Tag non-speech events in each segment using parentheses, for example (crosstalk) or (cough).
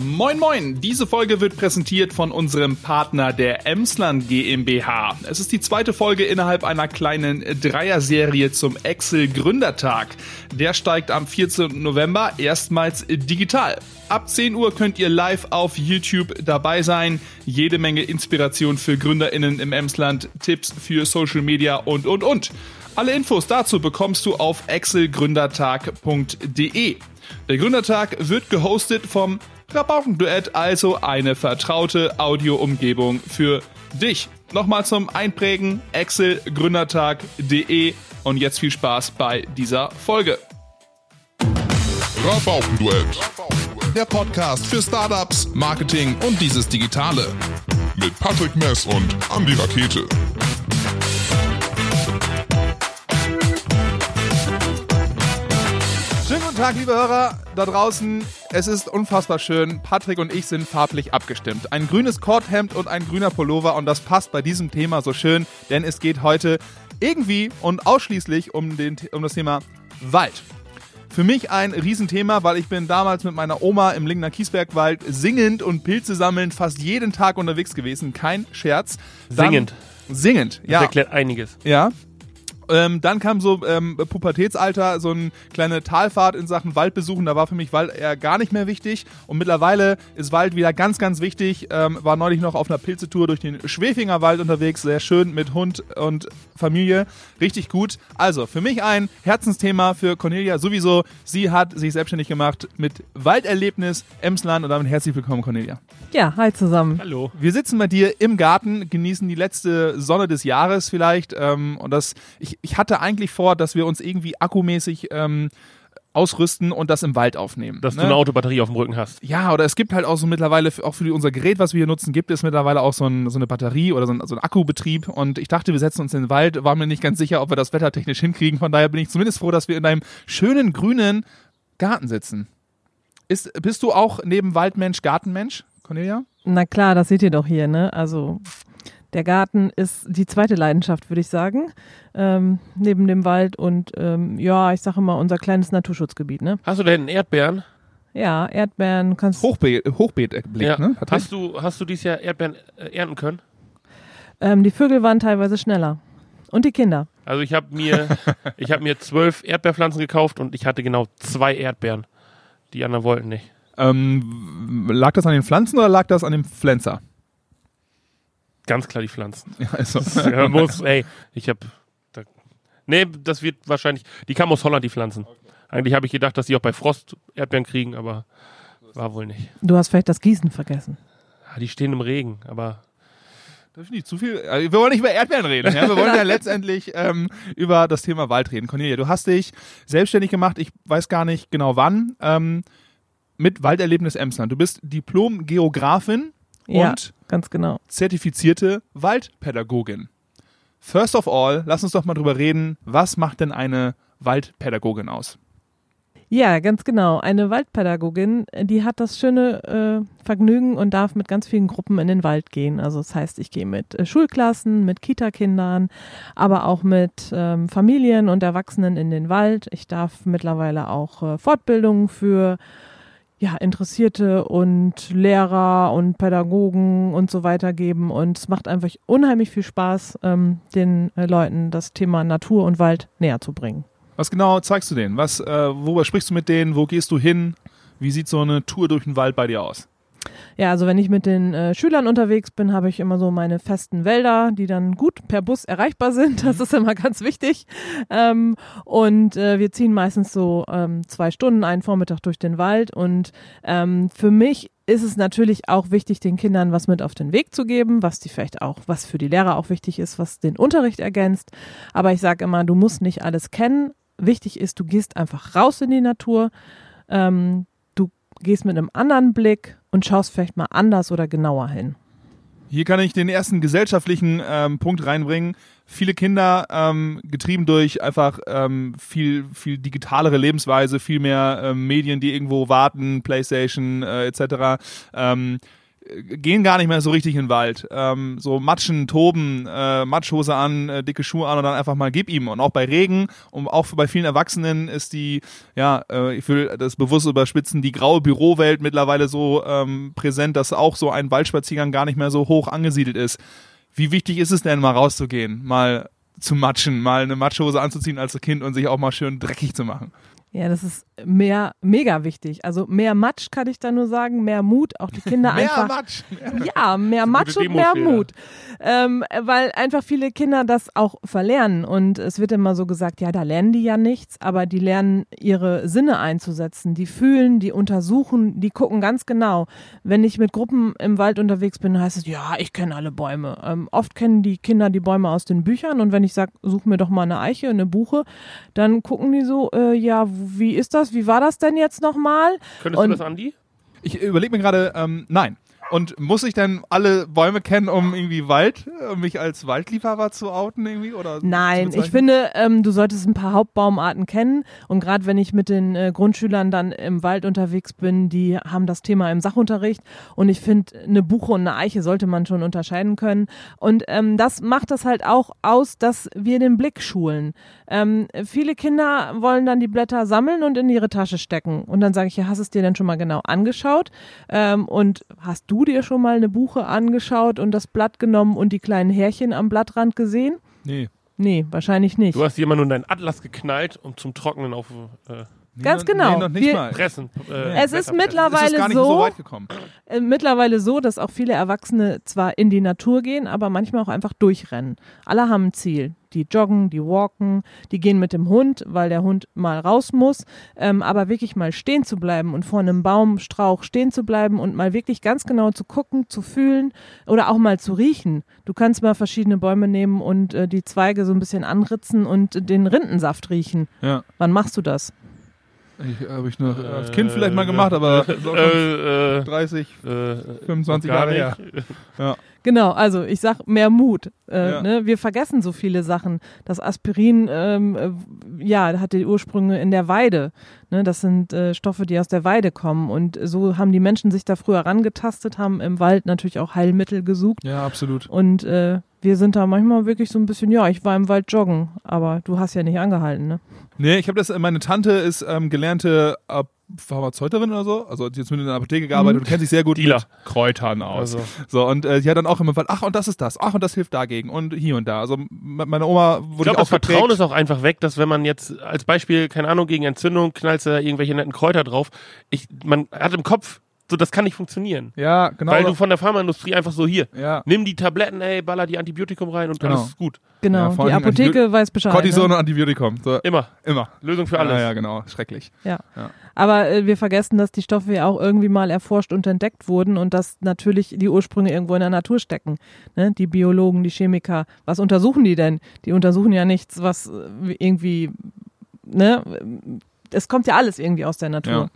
Moin Moin, diese Folge wird präsentiert von unserem Partner der Emsland GmbH. Es ist die zweite Folge innerhalb einer kleinen Dreier-Serie zum Excel Gründertag. Der steigt am 14. November erstmals digital. Ab 10 Uhr könnt ihr live auf YouTube dabei sein. Jede Menge Inspiration für GründerInnen im Emsland, Tipps für Social Media und und und. Alle Infos dazu bekommst du auf excelgründertag.de. Der Gründertag wird gehostet vom Rabaukenduett, also eine vertraute Audioumgebung für dich. Nochmal zum Einprägen excelgründertag.de und jetzt viel Spaß bei dieser Folge. Rabaukenduett. Der Podcast für Startups, Marketing und dieses Digitale. Mit Patrick Mess und Andy Rakete. Schönen guten Tag, liebe Hörer da draußen. Es ist unfassbar schön. Patrick und ich sind farblich abgestimmt. Ein grünes Korthemd und ein grüner Pullover und das passt bei diesem Thema so schön, denn es geht heute irgendwie und ausschließlich um, den, um das Thema Wald. Für mich ein Riesenthema, weil ich bin damals mit meiner Oma im Lingner Kiesbergwald singend und Pilze sammeln fast jeden Tag unterwegs gewesen. Kein Scherz. Dann, Singend. Singend, Das ja. erklärt einiges. Ja. Ähm, dann kam so ähm, Pubertätsalter, so eine kleine Talfahrt in Sachen Wald besuchen. Da war für mich Wald eher gar nicht mehr wichtig. Und mittlerweile ist Wald wieder ganz, ganz wichtig. Ähm, war neulich noch auf einer Pilzetour durch den Schwefinger Wald unterwegs. Sehr schön mit Hund und Familie. Richtig gut. Also für mich ein Herzensthema für Cornelia sowieso. Sie hat sich selbstständig gemacht mit Walderlebnis Emsland. Und damit herzlich willkommen, Cornelia. Ja, hi zusammen. Hallo. Wir sitzen bei dir im Garten, genießen die letzte Sonne des Jahres vielleicht. Ähm, und das, ich, ich hatte eigentlich vor, dass wir uns irgendwie akkumäßig ähm, ausrüsten und das im Wald aufnehmen. Dass ne? du eine Autobatterie auf dem Rücken hast. ja, oder es gibt halt auch so mittlerweile, auch für unser Gerät, was wir hier nutzen, gibt es mittlerweile auch so, ein, so eine Batterie oder so ein, so ein Akkubetrieb. Und ich dachte, wir setzen uns in den Wald, war mir nicht ganz sicher, ob wir das wettertechnisch hinkriegen. Von daher bin ich zumindest froh, dass wir in einem schönen grünen Garten sitzen. Ist, bist du auch neben Waldmensch Gartenmensch, Cornelia? Na klar, das seht ihr doch hier, ne? Also der Garten ist die zweite Leidenschaft, würde ich sagen, ähm, neben dem Wald und ähm, ja, ich sage immer unser kleines Naturschutzgebiet, ne? Hast du da hinten Erdbeeren? Ja, Erdbeeren kannst Hochbe Hochbeetblick, ja. ne? Patrick? Hast du, hast du dieses Jahr Erdbeeren äh, ernten können? ähm, die Vögel waren teilweise schneller und die Kinder. Also ich habe mir, (laughs) ich habe mir zwölf Erdbeerpflanzen gekauft und ich hatte genau zwei Erdbeeren. Die anderen wollten nicht. Ähm, lag das an den Pflanzen oder lag das an dem Pflanzer? Ganz klar die Pflanzen. Ja, also, (laughs) Ja, muss, ey, ich habe, da, nee, das wird wahrscheinlich, die kamen aus Holland, die Pflanzen. Eigentlich habe ich gedacht, dass die auch bei Frost Erdbeeren kriegen, aber war wohl nicht. Du hast vielleicht das Gießen vergessen. Ja, die stehen im Regen, aber Darf ich nicht zu viel? Also, wir wollen nicht über Erdbeeren reden. Ja? Wir wollen ja (laughs) letztendlich ähm, über das Thema Wald reden. Cornelia, du hast dich selbstständig gemacht. Ich weiß gar nicht genau wann. Ähm, mit Walderlebnis Emsland. Du bist Diplom-Geografin Ja, und ganz genau. zertifizierte Waldpädagogin. First of all, lass uns doch mal drüber reden. Was macht denn eine Waldpädagogin aus? Ja, ganz genau. Eine Waldpädagogin, die hat das schöne äh, Vergnügen und darf mit ganz vielen Gruppen in den Wald gehen. Also das heißt, ich gehe mit äh, Schulklassen, mit Kitakindern, aber auch mit ähm, Familien und Erwachsenen in den Wald. Ich darf mittlerweile auch äh, Fortbildungen für ja, Interessierte und Lehrer und Pädagogen und so weiter geben. Und es macht einfach unheimlich viel Spaß, ähm, den äh, Leuten das Thema Natur und Wald näher zu bringen. Was genau zeigst du denen? Was, äh, worüber sprichst du mit denen? Wo gehst du hin? Wie sieht so eine Tour durch den Wald bei dir aus? Ja, also wenn ich mit den äh, Schülern unterwegs bin, habe ich immer so meine festen Wälder, die dann gut per Bus erreichbar sind. (laughs) Das ist immer ganz wichtig. Ähm, und äh, wir ziehen meistens so ähm, zwei Stunden einen Vormittag durch den Wald. Und ähm, für mich ist es natürlich auch wichtig, den Kindern was mit auf den Weg zu geben, was die vielleicht auch, was für die Lehrer auch wichtig ist, was den Unterricht ergänzt. Aber ich sage immer, du musst nicht alles kennen. Wichtig ist, du gehst einfach raus in die Natur. Ähm, du gehst mit einem anderen Blick und schaust vielleicht mal anders oder genauer hin. Hier kann ich den ersten gesellschaftlichen ähm, Punkt reinbringen. Viele Kinder, ähm, getrieben durch einfach ähm, viel, viel digitalere Lebensweise, viel mehr ähm, Medien, die irgendwo warten, Playstation äh, etc., ähm, gehen gar nicht mehr so richtig in den Wald. Ähm, so matschen, toben, äh, Matschhose an, äh, dicke Schuhe an und dann einfach mal gib ihm. Und auch bei Regen und auch bei vielen Erwachsenen ist die, ja, äh, ich will das bewusst überspitzen, die graue Bürowelt mittlerweile so ähm, präsent, dass auch so ein Waldspaziergang gar nicht mehr so hoch angesiedelt ist. Wie wichtig ist es denn, mal rauszugehen, mal zu matschen, mal eine Matschhose anzuziehen als Kind und sich auch mal schön dreckig zu machen? Ja, das ist mehr, mega wichtig. Also mehr Matsch kann ich da nur sagen, mehr Mut, auch die Kinder (laughs) Mehr einfach. Matsch. Ja, mehr Matsch und mehr. Mut. Ähm, weil einfach viele Kinder das auch verlernen. Und es wird immer so gesagt, ja, da lernen die ja nichts, aber die lernen ihre Sinne einzusetzen. Die fühlen, die untersuchen, die gucken ganz genau. Wenn ich mit Gruppen im Wald unterwegs bin, heißt es, ja, ich kenne alle Bäume. Ähm, oft kennen die Kinder die Bäume aus den Büchern und wenn ich sage, such mir doch mal eine Eiche, eine Buche, dann gucken die so, äh, ja, wie ist das? Wie war das denn jetzt nochmal? Könntest Und- du das, Andi? Ich überlege mir gerade, ähm, nein. Und muss ich denn alle Bäume kennen, um irgendwie Wald, äh, mich als Waldliebhaber zu outen irgendwie? Oder Nein, ich finde, ähm, du solltest ein paar Hauptbaumarten kennen. Und gerade wenn ich mit den äh, Grundschülern dann im Wald unterwegs bin, die haben das Thema im Sachunterricht. Und ich finde, eine Buche und eine Eiche sollte man schon unterscheiden können. Und ähm, das macht das halt auch aus, dass wir den Blick schulen. Ähm, viele Kinder wollen dann die Blätter sammeln und in ihre Tasche stecken. Und dann sage ich, ja, hast du es dir denn schon mal genau angeschaut? Ähm, und hast du dir schon mal eine Buche angeschaut und das Blatt genommen und die kleinen Härchen am Blattrand gesehen? Nee. Nee, wahrscheinlich nicht. Du hast jemand nur deinen Atlas geknallt, um zum Trocknen auf äh, Ganz noch- genau. Nee, noch nicht Wir- mal. Pressen. Äh, Es ist. Es mittlerweile ist gar nicht so- so weit gekommen. Äh, mittlerweile so, dass auch viele Erwachsene zwar in die Natur gehen, aber manchmal auch einfach durchrennen. Alle haben ein Ziel. Die joggen, die walken, die gehen mit dem Hund, weil der Hund mal raus muss. Ähm, aber wirklich mal stehen zu bleiben und vor einem Baumstrauch stehen zu bleiben und mal wirklich ganz genau zu gucken, zu fühlen oder auch mal zu riechen. Du kannst mal verschiedene Bäume nehmen und äh, die Zweige so ein bisschen anritzen und den Rindensaft riechen. Ja. Wann machst du das? Ich, habe ich noch als Kind vielleicht mal gemacht, aber äh, äh, 30, äh, 25 gar Jahre her. nicht. (laughs) Genau, also ich sag mehr Mut. Äh, Ja. ne? Wir vergessen so viele Sachen. Das Aspirin, ähm, äh, ja, hat die Ursprünge in der Weide. Ne? Das sind äh, Stoffe, die aus der Weide kommen. Und so haben die Menschen sich da früher rangetastet, haben im Wald natürlich auch Heilmittel gesucht. Ja, absolut. Und äh, wir sind da manchmal wirklich so ein bisschen, ja, ich war im Wald joggen, aber du hast ja nicht angehalten, ne? Nee, ich habe das, meine Tante ist ähm, gelernte äh, Pharmazeutin oder so, also hat jetzt mit in der Apotheke gearbeitet und kennt sich sehr gut Dealer. mit Kräutern aus. Also, So, und äh, sie hat dann auch immer gesagt, ach, und das ist das, ach, und das hilft dagegen und hier und da. Also meine Oma ich wurde glaube, auch das Vertrauen ist auch einfach weg, dass wenn man jetzt als Beispiel, keine Ahnung, gegen Entzündung knallst du da irgendwelche netten Kräuter drauf. Ich, man hat im Kopf, so das kann nicht funktionieren. Ja, genau. Weil du von der Pharmaindustrie einfach so hier, ja. nimm die Tabletten, ey, baller die Antibiotikum rein und Genau. alles ist gut. Genau, Ja, die Apotheke weiß Bescheid. Cortison ne? und Antibiotikum. So, Immer. immer. Lösung für alles. Ja, ja, genau. Schrecklich. Ja. Ja. Aber äh, wir vergessen, dass die Stoffe ja auch irgendwie mal erforscht und entdeckt wurden und dass natürlich die Ursprünge irgendwo in der Natur stecken. Ne? Die Biologen, die Chemiker, was untersuchen die denn? Die untersuchen ja nichts, was äh, irgendwie, ne? Es kommt ja alles irgendwie aus der Natur. Ja.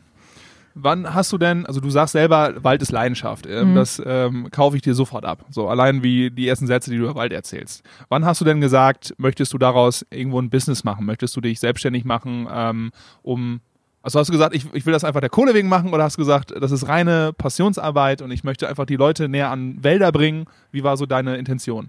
Wann hast du denn, also du sagst selber, Wald ist Leidenschaft. Ähm, Mhm. Das ähm, kaufe ich dir sofort ab. So allein wie die ersten Sätze, die du über Wald erzählst. Wann hast du denn gesagt, möchtest du daraus irgendwo ein Business machen? Möchtest du dich selbstständig machen, ähm, um also hast du gesagt, ich, ich will das einfach der Kohle wegen machen oder hast du gesagt, das ist reine Passionsarbeit und ich möchte einfach die Leute näher an Wälder bringen? Wie war so deine Intention?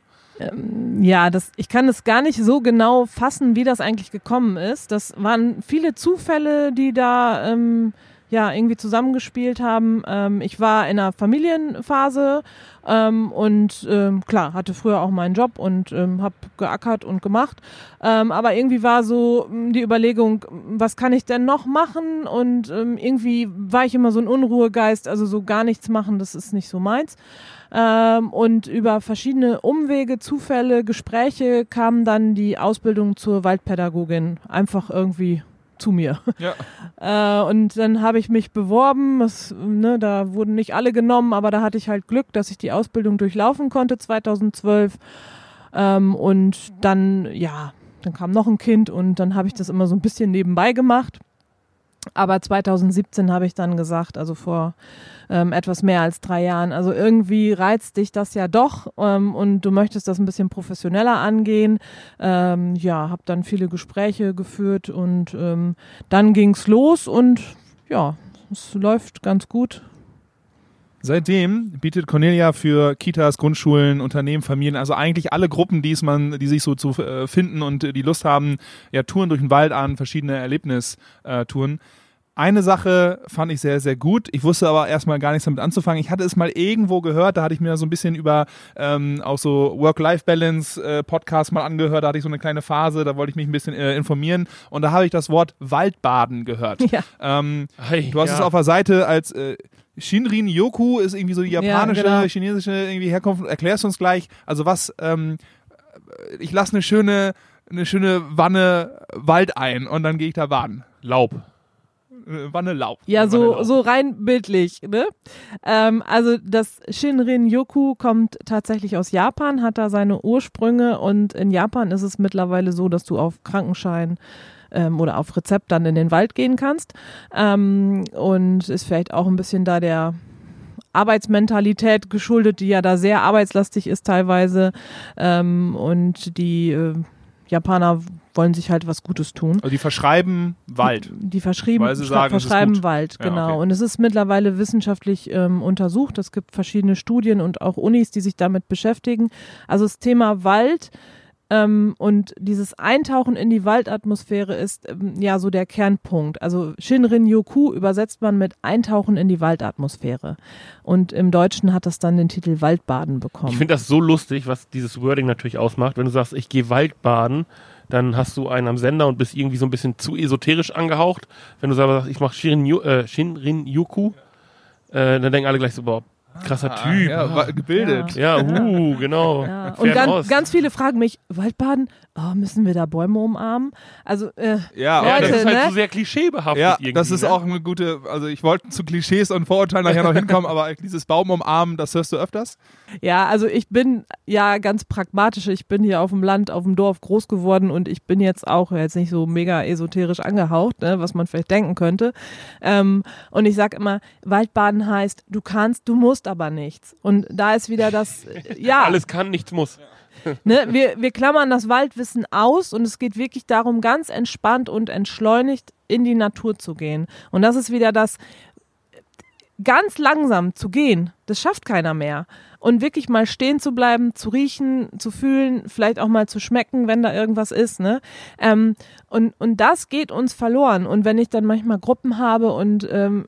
Ja, das, ich kann es gar nicht so genau fassen, wie das eigentlich gekommen ist. Das waren viele Zufälle, die da ähm, ja irgendwie zusammengespielt haben. Ähm, ich war in einer Familienphase ähm, und ähm, klar hatte früher auch meinen Job und ähm, habe geackert und gemacht. Ähm, aber irgendwie war so mh, die Überlegung, was kann ich denn noch machen? Und ähm, irgendwie war ich immer so ein Unruhegeist, also so gar nichts machen, das ist nicht so meins. Ähm, und über verschiedene Umwege, Zufälle, Gespräche kam dann die Ausbildung zur Waldpädagogin einfach irgendwie zu mir. Ja. (laughs) Äh, und dann habe ich mich beworben. Das, ne, da wurden nicht alle genommen, aber da hatte ich halt Glück, dass ich die Ausbildung durchlaufen konnte 2012. Ähm, und dann, ja, dann kam noch ein Kind und dann habe ich das immer so ein bisschen nebenbei gemacht. Aber 2017 habe ich dann gesagt, also vor ähm, etwas mehr als drei Jahren, also irgendwie reizt dich das ja doch ähm, und du möchtest das ein bisschen professioneller angehen. Ähm, ja, habe dann viele Gespräche geführt und ähm, dann ging's los und ja, es läuft ganz gut. Seitdem bietet Cornelia für Kitas, Grundschulen, Unternehmen, Familien, also eigentlich alle Gruppen, die es man, die sich so zu äh, finden und die Lust haben, ja, Touren durch den Wald an, verschiedene Erlebnistouren. Eine Sache fand ich sehr, sehr gut. Ich wusste aber erstmal gar nichts damit anzufangen. Ich hatte es mal irgendwo gehört, da hatte ich mir so ein bisschen über ähm, auch so Work-Life-Balance-Podcast äh, mal angehört. Da hatte ich so eine kleine Phase, da wollte ich mich ein bisschen äh, informieren. Und da habe ich das Wort Waldbaden gehört. (laughs) Ja. Ähm, Hey, du hast ja. es auf der Seite als äh, Shinrin Yoku ist irgendwie so die japanische, genau. chinesische irgendwie Herkunft. Erklärst du uns gleich. Also was, ähm, ich lasse eine schöne, eine schöne Wanne Wald ein und dann gehe ich da baden. Laub. Äh, Wanne Laub. Ja, so, Vanilleau. so rein bildlich, ne? Ähm, also das Shinrin Yoku kommt tatsächlich aus Japan, hat da seine Ursprünge und in Japan ist es mittlerweile so, dass du auf Krankenschein ähm, oder auf Rezept dann in den Wald gehen kannst. Ähm, und ist vielleicht auch ein bisschen da der Arbeitsmentalität geschuldet, die ja da sehr arbeitslastig ist teilweise. Ähm, und die äh, Japaner wollen sich halt was Gutes tun. Also die verschreiben Wald. Die verschrieben, Weil sie sagen, verschreiben. Wald, Ja, genau. okay. Und es ist mittlerweile wissenschaftlich ähm, untersucht. Es gibt verschiedene Studien und auch Unis, die sich damit beschäftigen. Also das Thema Wald ähm, und dieses Eintauchen in die Waldatmosphäre ist ähm, ja so der Kernpunkt. Also Shinrin Yoku übersetzt man mit Eintauchen in die Waldatmosphäre. Und im Deutschen hat das dann den Titel Waldbaden bekommen. Ich finde das so lustig, was dieses Wording natürlich ausmacht. Wenn du sagst, ich gehe Waldbaden, dann hast du einen am Sender und bist irgendwie so ein bisschen zu esoterisch angehaucht. Wenn du sagst, ich mache Shinrin, äh, Shinrin Yuku, äh, dann denken alle gleich so, boah, krasser Typ. Ah, Ja, wa- gebildet. Ja, uh, genau. (laughs) Ja. Und ganz, ganz viele fragen mich, Waldbaden, oh, müssen wir da Bäume umarmen? Also, äh, Ja, ja, Leute, das ist halt ne? so sehr klischeebehaftet Ja, irgendwie. das ist ne? auch eine gute, also ich wollte zu Klischees und Vorurteilen nachher noch hinkommen, aber dieses Baum umarmen, das hörst du öfters? Ja, also ich bin ja ganz pragmatisch. Ich bin hier auf dem Land, auf dem Dorf groß geworden und ich bin jetzt auch jetzt nicht so mega esoterisch angehaucht, ne, was man vielleicht denken könnte. Ähm, und ich sag immer, Waldbaden heißt, du kannst, du musst aber nichts. Und da ist wieder das, (laughs) ja, Alles kann, nichts muss. (laughs) ne, wir, wir klammern das Waldwissen aus und es geht wirklich darum, ganz entspannt und entschleunigt in die Natur zu gehen. Und das ist wieder das, ganz langsam zu gehen, das schafft keiner mehr. Und wirklich mal stehen zu bleiben, zu riechen, zu fühlen, vielleicht auch mal zu schmecken, wenn da irgendwas ist. Ne? Ähm, und, und das geht uns verloren. Und wenn ich dann manchmal Gruppen habe und ähm,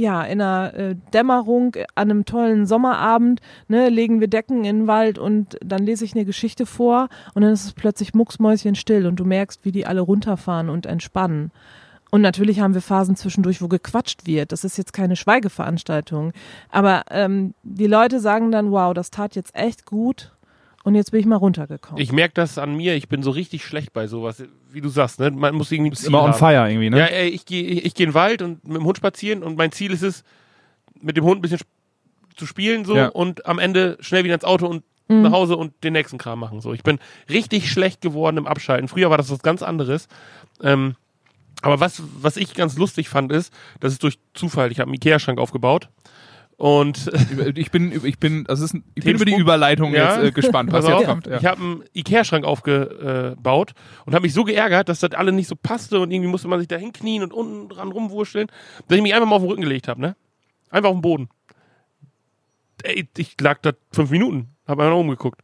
ja, in einer äh, Dämmerung an einem tollen Sommerabend, ne, legen wir Decken in den Wald und dann lese ich eine Geschichte vor und dann ist es plötzlich mucksmäuschenstill und du merkst, wie die alle runterfahren und entspannen. Und natürlich haben wir Phasen zwischendurch, wo gequatscht wird. Das ist jetzt keine Schweigeveranstaltung. Aber ähm, die Leute sagen dann, wow, das tat jetzt echt gut und jetzt bin ich mal runtergekommen. Ich merke das an mir, ich bin so richtig schlecht bei sowas. Wie du sagst, ne? man muss irgendwie ein Ziel Immer on haben. fire irgendwie, ne? Ja, ey, ich gehe ich, ich geh in den Wald und mit dem Hund spazieren und mein Ziel ist es, mit dem Hund ein bisschen zu spielen so Ja. und am Ende schnell wieder ins Auto und nach Hause und den nächsten Kram machen. So, ich bin richtig schlecht geworden im Abschalten. Früher war das was ganz anderes. Ähm, aber was, was ich ganz lustig fand, ist, das ist durch Zufall, ich habe einen Ikea-Schrank aufgebaut und Ich bin, ich bin, das ist, ein- ich bin über die? Überleitung Ja. jetzt äh, gespannt, was jetzt kommt. Ja. Ich habe einen Ikea-Schrank aufgebaut und habe mich so geärgert, dass das alle nicht so passte und irgendwie musste man sich da hinknien und unten dran rumwurschteln, dass ich mich einfach mal auf den Rücken gelegt habe, ne? Einfach auf den Boden. Ey, ich lag da fünf Minuten, habe einfach umgeguckt.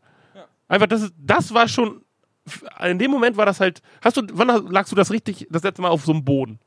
Einfach, das, ist, das war schon, in dem Moment war das halt, hast du, wann lagst du das richtig, das letzte Mal auf so einem Boden?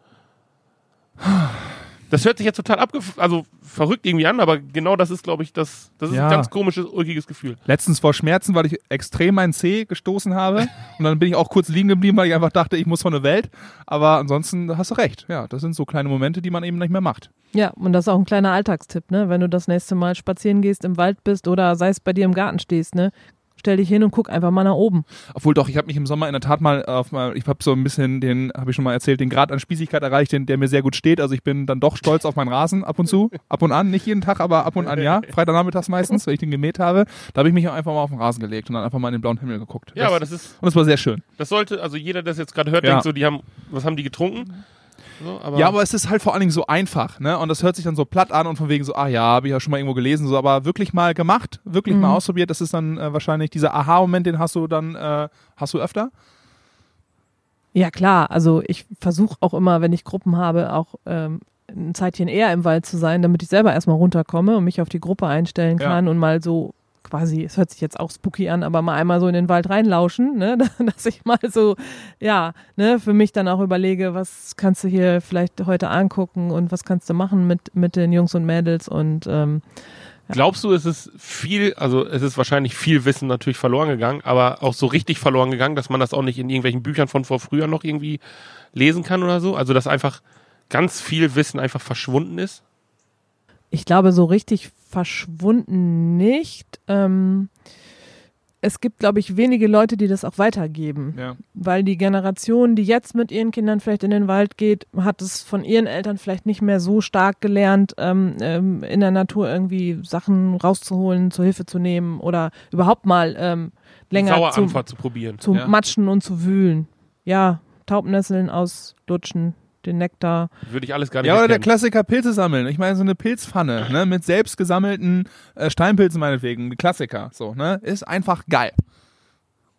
Das hört sich jetzt total abge also verrückt irgendwie an, aber genau das ist, glaube ich, das, das ist Ja. ein ganz komisches, ulkiges Gefühl. Letztens vor Schmerzen, weil ich extrem meinen Zeh gestoßen habe. (laughs) Und dann bin ich auch kurz liegen geblieben, weil ich einfach dachte, ich muss von der Welt. Aber ansonsten hast du recht. Ja, das sind so kleine Momente, die man eben nicht mehr macht. Ja, und das ist auch ein kleiner Alltagstipp, ne? Wenn du das nächste Mal spazieren gehst, im Wald bist oder sei es bei dir im Garten stehst, ne? Stell dich hin und guck einfach mal nach oben. Obwohl doch, ich habe mich im Sommer in der Tat mal auf mal, ich habe so ein bisschen den, habe ich schon mal erzählt, den Grad an Spießigkeit erreicht, den, der mir sehr gut steht. Also ich bin dann doch stolz auf meinen Rasen ab und zu, ab und an, nicht jeden Tag, aber ab und an ja. (laughs) Freitagnachmittags meistens, wenn ich den gemäht habe. Da habe ich mich auch einfach mal auf den Rasen gelegt und dann einfach mal in den blauen Himmel geguckt. Ja, aber das ist, und das war sehr schön. Das sollte, also jeder, der das jetzt gerade hört, Ja. denkt so, die haben, was haben die getrunken? So, aber Ja, aber es ist halt vor allen Dingen so einfach, ne? Und das hört sich dann so platt an und von wegen so, ah ja, habe ich ja schon mal irgendwo gelesen, so, aber wirklich mal gemacht, wirklich mal ausprobiert, das ist dann äh, wahrscheinlich dieser Aha-Moment, den hast du dann, äh, hast du öfter? Ja, klar. Also ich versuche auch immer, wenn ich Gruppen habe, auch ähm, ein Zeitchen eher im Wald zu sein, damit ich selber erstmal runterkomme und mich auf die Gruppe einstellen Ja. kann und mal so quasi, es hört sich jetzt auch spooky an, aber mal einmal so in den Wald reinlauschen, ne? (laughs) dass ich mal so, ja, ne, für mich dann auch überlege, was kannst du hier vielleicht heute angucken und was kannst du machen mit, mit den Jungs und Mädels und ähm, Glaubst du, es ist viel, also es ist wahrscheinlich viel Wissen natürlich verloren gegangen, aber auch so richtig verloren gegangen, dass man das auch nicht in irgendwelchen Büchern von vor früher noch irgendwie lesen kann oder so? Also dass einfach ganz viel Wissen einfach verschwunden ist? Ich glaube, so richtig verschwunden nicht. Ähm, es gibt, glaube ich, wenige Leute, die das auch weitergeben. Ja. Weil die Generation, die jetzt mit ihren Kindern vielleicht in den Wald geht, hat es von ihren Eltern vielleicht nicht mehr so stark gelernt, ähm, ähm, in der Natur irgendwie Sachen rauszuholen, zur Hilfe zu nehmen oder überhaupt mal ähm, länger zu, zu probieren. zu Ja. matschen und zu wühlen. Ja, Taubnesseln auslutschen, den Nektar. Würde ich alles gar nicht Ja, oder der erkennen. Klassiker Pilze sammeln. Ich meine, so eine Pilzpfanne, ne, mit selbst gesammelten äh, Steinpilzen meinetwegen, die Klassiker, so, ne, ist einfach geil.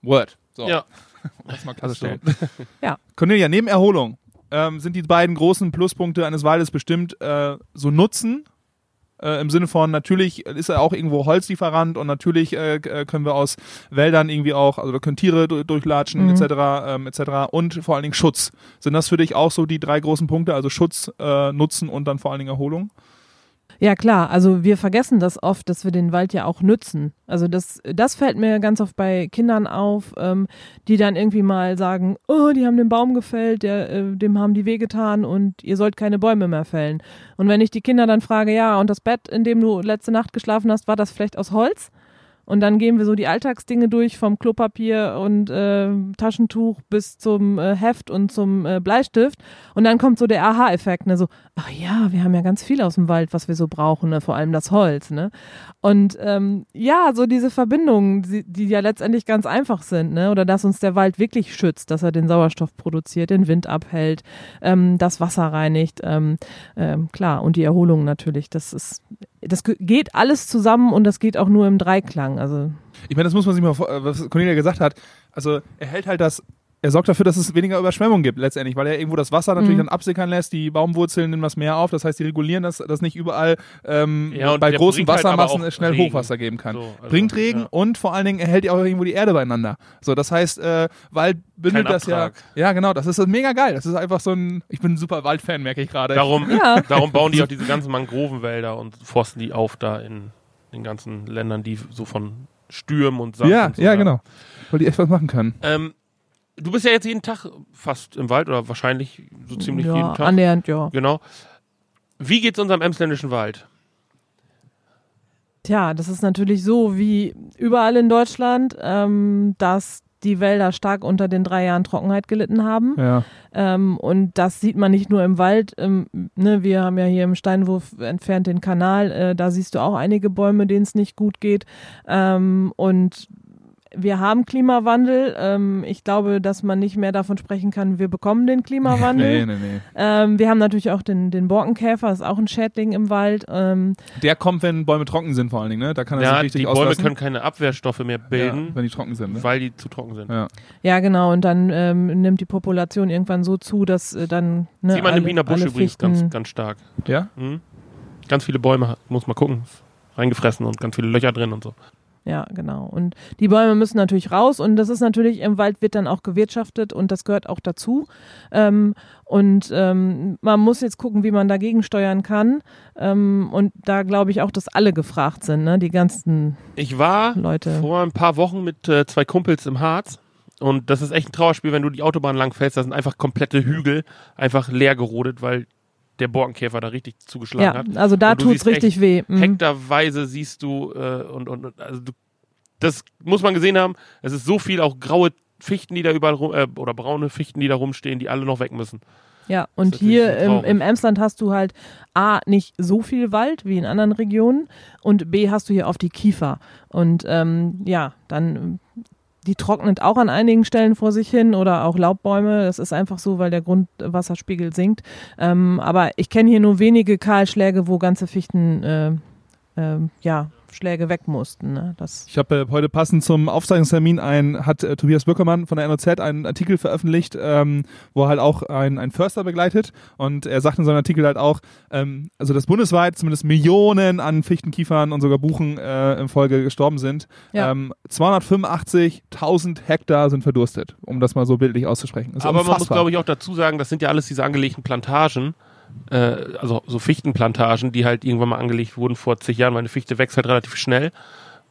Word. So, Ja, (laughs) das mal klarstellen. (laughs) Ja. Cornelia, neben Erholung ähm, sind die beiden großen Pluspunkte eines Waldes bestimmt äh, so Nutzen. Äh, Im Sinne von, natürlich ist er auch irgendwo Holzlieferant und natürlich äh, äh, können wir aus Wäldern irgendwie auch, also da können Tiere du- durchlatschen, Mhm. etc., ähm, etc. Und vor allen Dingen Schutz. Sind das für dich auch so die drei großen Punkte, also Schutz, äh, Nutzen und dann vor allen Dingen Erholung? Ja, klar. Also wir vergessen das oft, dass wir den Wald ja auch nützen. Also das, das fällt mir ganz oft bei Kindern auf, ähm, die dann irgendwie mal sagen, oh, die haben den Baum gefällt, der, äh, dem haben die wehgetan und ihr sollt keine Bäume mehr fällen. Und wenn ich die Kinder dann frage, ja, und das Bett, in dem du letzte Nacht geschlafen hast, war das vielleicht aus Holz? Und dann gehen wir so die Alltagsdinge durch, vom Klopapier und äh, Taschentuch bis zum äh, Heft und zum äh, Bleistift. Und dann kommt so der Aha-Effekt, ne? So, ach ja, wir haben ja ganz viel aus dem Wald, was wir so brauchen, ne? vor allem das Holz, ne? Und ähm, ja, so diese Verbindungen, die, die ja letztendlich ganz einfach sind, ne? Oder dass uns der Wald wirklich schützt, dass er den Sauerstoff produziert, den Wind abhält, ähm, das Wasser reinigt, ähm, ähm, klar, und die Erholung natürlich. Das ist, das ge- geht alles zusammen und das geht auch nur im Dreiklang. Also Ich meine, das muss man sich mal, vor- äh, was Cornelia gesagt hat. Also er hält halt das, er sorgt dafür, dass es weniger Überschwemmung gibt letztendlich, weil er irgendwo das Wasser natürlich Mhm. dann absickern lässt, die Baumwurzeln nehmen das Meer auf, das heißt, die regulieren das, dass nicht überall ähm, Ja, und bei großen halt Wassermassen es schnell Regen. Hochwasser geben kann. So, also, Bringt Regen ja. und vor allen Dingen er hält ja auch irgendwo die Erde beieinander. So, das heißt, äh, Wald bündelt Kein das ja. Abtrag. Ja, genau, das ist mega geil. Das ist einfach so ein, ich bin ein super Waldfan, merke ich gerade. Darum, Ja. (laughs) darum bauen die auch diese ganzen Mangrovenwälder und forsten die auf da in den ganzen Ländern, die so von Stürmen und Sand Ja, und so ja, da- genau. Weil die echt was machen können. Ähm, du bist ja jetzt jeden Tag fast im Wald oder wahrscheinlich so ziemlich ja, jeden Tag. annähernd, ja. Genau. Wie geht's unserem emsländischen Wald? Tja, das ist natürlich so wie überall in Deutschland, ähm, dass die Wälder stark unter den drei Jahren Trockenheit gelitten haben. Ja. Ähm, und das sieht man nicht nur im Wald. Ähm, ne, wir haben ja hier im Steinwurf entfernt den Kanal. Äh, da siehst du auch einige Bäume, denen es nicht gut geht. Ähm, und wir haben Klimawandel. Ähm, ich glaube, dass man nicht mehr davon sprechen kann, wir bekommen den Klimawandel. Nee, nee, nee. Ähm, wir haben natürlich auch den, den Borkenkäfer, ist auch ein Schädling im Wald. Ähm, Der kommt, wenn Bäume trocken sind vor allen Dingen, ne? Da kann er Ja, sich richtig die Bäume auslassen. können keine Abwehrstoffe mehr bilden, ja, wenn die trocken sind, ne? weil die zu trocken sind. Ja. ja, genau. Und dann ähm, nimmt die Population irgendwann so zu, dass äh, dann ne, Sieht man alle, im Wiener Busch alle übrigens Fichten, ganz, ganz stark. ja? Mhm. Ganz viele Bäume, muss man gucken, reingefressen und ganz viele Löcher drin und so. Ja, genau. Und die Bäume müssen natürlich raus und das ist natürlich, im Wald wird dann auch gewirtschaftet und das gehört auch dazu. Ähm, und ähm, man muss jetzt gucken, wie man dagegen steuern kann. Ähm, und da glaube ich auch, dass alle gefragt sind, ne? die ganzen Ich war Leute. vor ein paar Wochen mit äh, zwei Kumpels im Harz. Und das ist echt ein Trauerspiel, wenn du die Autobahn lang fällst. Das sind einfach komplette Hügel, einfach leer gerodet, weil der Borkenkäfer da richtig zugeschlagen Ja, hat. also da tut's siehst richtig weh. Mhm. Hektarweise siehst du äh, und, und also du, das muss man gesehen haben. Es ist so viel auch graue Fichten, die da überall rum, äh, oder braune Fichten, die da rumstehen, die alle noch weg müssen. Ja, und hier im, im Emsland hast du halt A, nicht so viel Wald wie in anderen Regionen und B, hast du hier oft die Kiefer. Und ähm, ja, dann, die trocknet auch an einigen Stellen vor sich hin oder auch Laubbäume. Das ist einfach so, weil der Grundwasserspiegel sinkt. Ähm, aber ich kenne hier nur wenige Kahlschläge, wo ganze Fichten äh, ähm, ja, Schläge weg mussten. Ne? Das Ich habe äh, heute passend zum Aufzeichnungstermin ein, hat äh, Tobias Böckermann von der NOZ einen Artikel veröffentlicht, ähm, wo er halt auch ein, ein Förster begleitet und er sagt in seinem Artikel halt auch, ähm, also dass bundesweit zumindest Millionen an Fichten, Kiefern und sogar Buchen äh, in Folge gestorben sind. Ja. Ähm, 285.000 Hektar sind verdurstet, um das mal so bildlich auszusprechen. Aber man muss, unfassbar. glaube ich, auch dazu sagen, das sind ja alles diese angelegten Plantagen, äh, also so Fichtenplantagen, die halt irgendwann mal angelegt wurden vor zig Jahren, weil eine Fichte wächst halt relativ schnell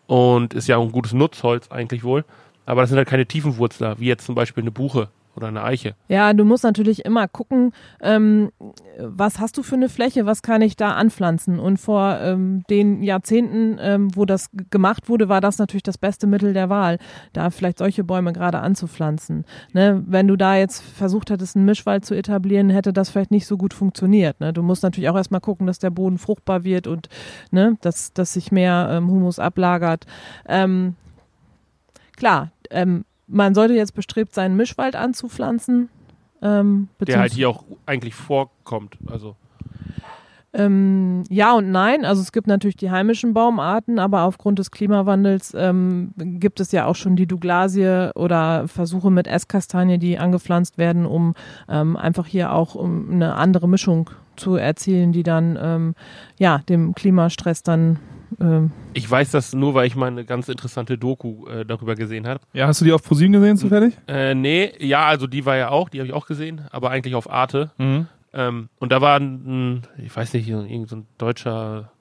und ist ja auch ein gutes Nutzholz eigentlich wohl. Aber das sind halt keine Tiefenwurzler, wie jetzt zum Beispiel eine Buche oder eine Eiche. Ja, du musst natürlich immer gucken, ähm, was hast du für eine Fläche, was kann ich da anpflanzen. Und vor ähm, den Jahrzehnten, ähm, wo das gemacht wurde, war das natürlich das beste Mittel der Wahl, da vielleicht solche Bäume gerade anzupflanzen. Ne? Wenn du da jetzt versucht hättest, einen Mischwald zu etablieren, hätte das vielleicht nicht so gut funktioniert. Ne? Du musst natürlich auch erstmal gucken, dass der Boden fruchtbar wird und ne, dass, dass sich mehr ähm, Humus ablagert. Ähm, klar, ähm, man sollte jetzt bestrebt sein, Mischwald anzupflanzen. Ähm, Der halt hier auch eigentlich vorkommt. Also ähm, ja und nein. Also es gibt natürlich die heimischen Baumarten, aber aufgrund des Klimawandels ähm, gibt es ja auch schon die Douglasie oder Versuche mit Esskastanie, die angepflanzt werden, um ähm, einfach hier auch um eine andere Mischung zu erzielen, die dann ähm, ja dem Klimastress dann ähm, ich weiß das nur, weil ich mal eine ganz interessante Doku äh, darüber gesehen habe. Ja, hast du die auf ProSieben gesehen zufällig? Äh, nee, ja, also die war ja auch, die habe ich auch gesehen, aber eigentlich auf Arte. Mhm. Ähm, und da war ein, ich weiß nicht, irgendein so ein deutscher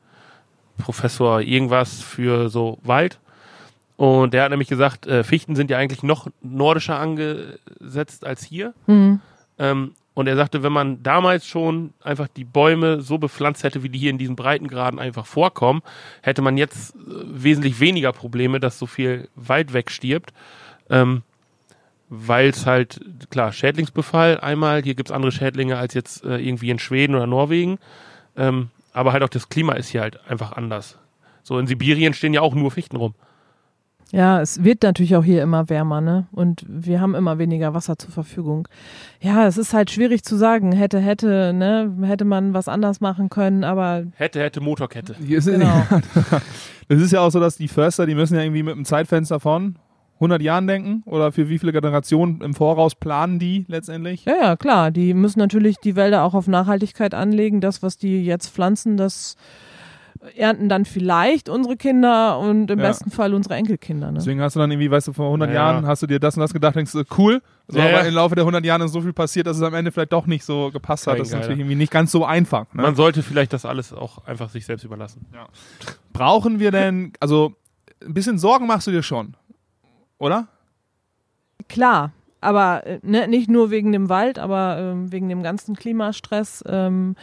Professor irgendwas für so Wald. Und der hat nämlich gesagt, äh, Fichten sind ja eigentlich noch nordischer angesetzt als hier. hm, Ähm, und er sagte, wenn man damals schon einfach die Bäume so bepflanzt hätte, wie die hier in diesen Breitengraden einfach vorkommen, hätte man jetzt äh, wesentlich weniger Probleme, dass so viel Wald wegstirbt. Ähm, weil es halt, klar, Schädlingsbefall einmal, hier gibt's andere Schädlinge als jetzt äh, irgendwie in Schweden oder Norwegen. Ähm, aber halt auch das Klima ist hier halt einfach anders. So in Sibirien stehen ja auch nur Fichten rum. Ja, es wird natürlich auch hier immer wärmer, ne? Und wir haben immer weniger Wasser zur Verfügung. Ja, es ist halt schwierig zu sagen. Hätte, hätte, ne? Hätte man was anders machen können, aber Hätte, hätte Motorkette. Genau. (laughs) Das ist ja auch so, dass die Förster, die müssen ja irgendwie mit einem Zeitfenster von 100 Jahren denken oder für wie viele Generationen im Voraus planen die letztendlich? ja, ja, klar. Die müssen natürlich die Wälder auch auf Nachhaltigkeit anlegen. Das, was die jetzt pflanzen, das ernten dann vielleicht unsere Kinder und im Ja. besten Fall unsere Enkelkinder, ne? Deswegen hast du dann irgendwie, weißt du, vor 100 Ja. Jahren hast du dir das und das gedacht, denkst du, cool. So, Ja, aber ja. im Laufe der 100 Jahren ist so viel passiert, dass es am Ende vielleicht doch nicht so gepasst hat. Kein Das ist natürlich irgendwie nicht ganz so einfach. Ne? Man sollte vielleicht das alles auch einfach sich selbst überlassen. Brauchen wir denn, also ein bisschen Sorgen machst du dir schon, oder? Klar, aber äh, ne, nicht nur wegen dem Wald, aber ähm, wegen dem ganzen Klimastress. Ähm,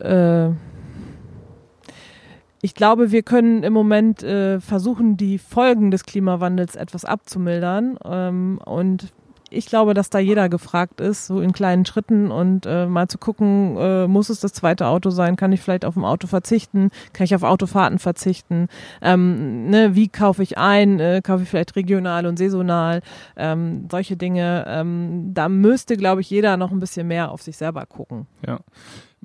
äh, ich glaube, wir können im Moment äh, versuchen, die Folgen des Klimawandels etwas abzumildern. Ähm, und ich glaube, dass da jeder gefragt ist, so in kleinen Schritten und äh, mal zu gucken, äh, muss es das zweite Auto sein? Kann ich vielleicht auf ein Auto verzichten? Kann ich auf Autofahrten verzichten? Ähm, ne, wie kaufe ich ein? Äh, kaufe ich vielleicht regional und saisonal? Ähm, solche Dinge. Ähm, da müsste, glaube ich, jeder noch ein bisschen mehr auf sich selber gucken. Ja.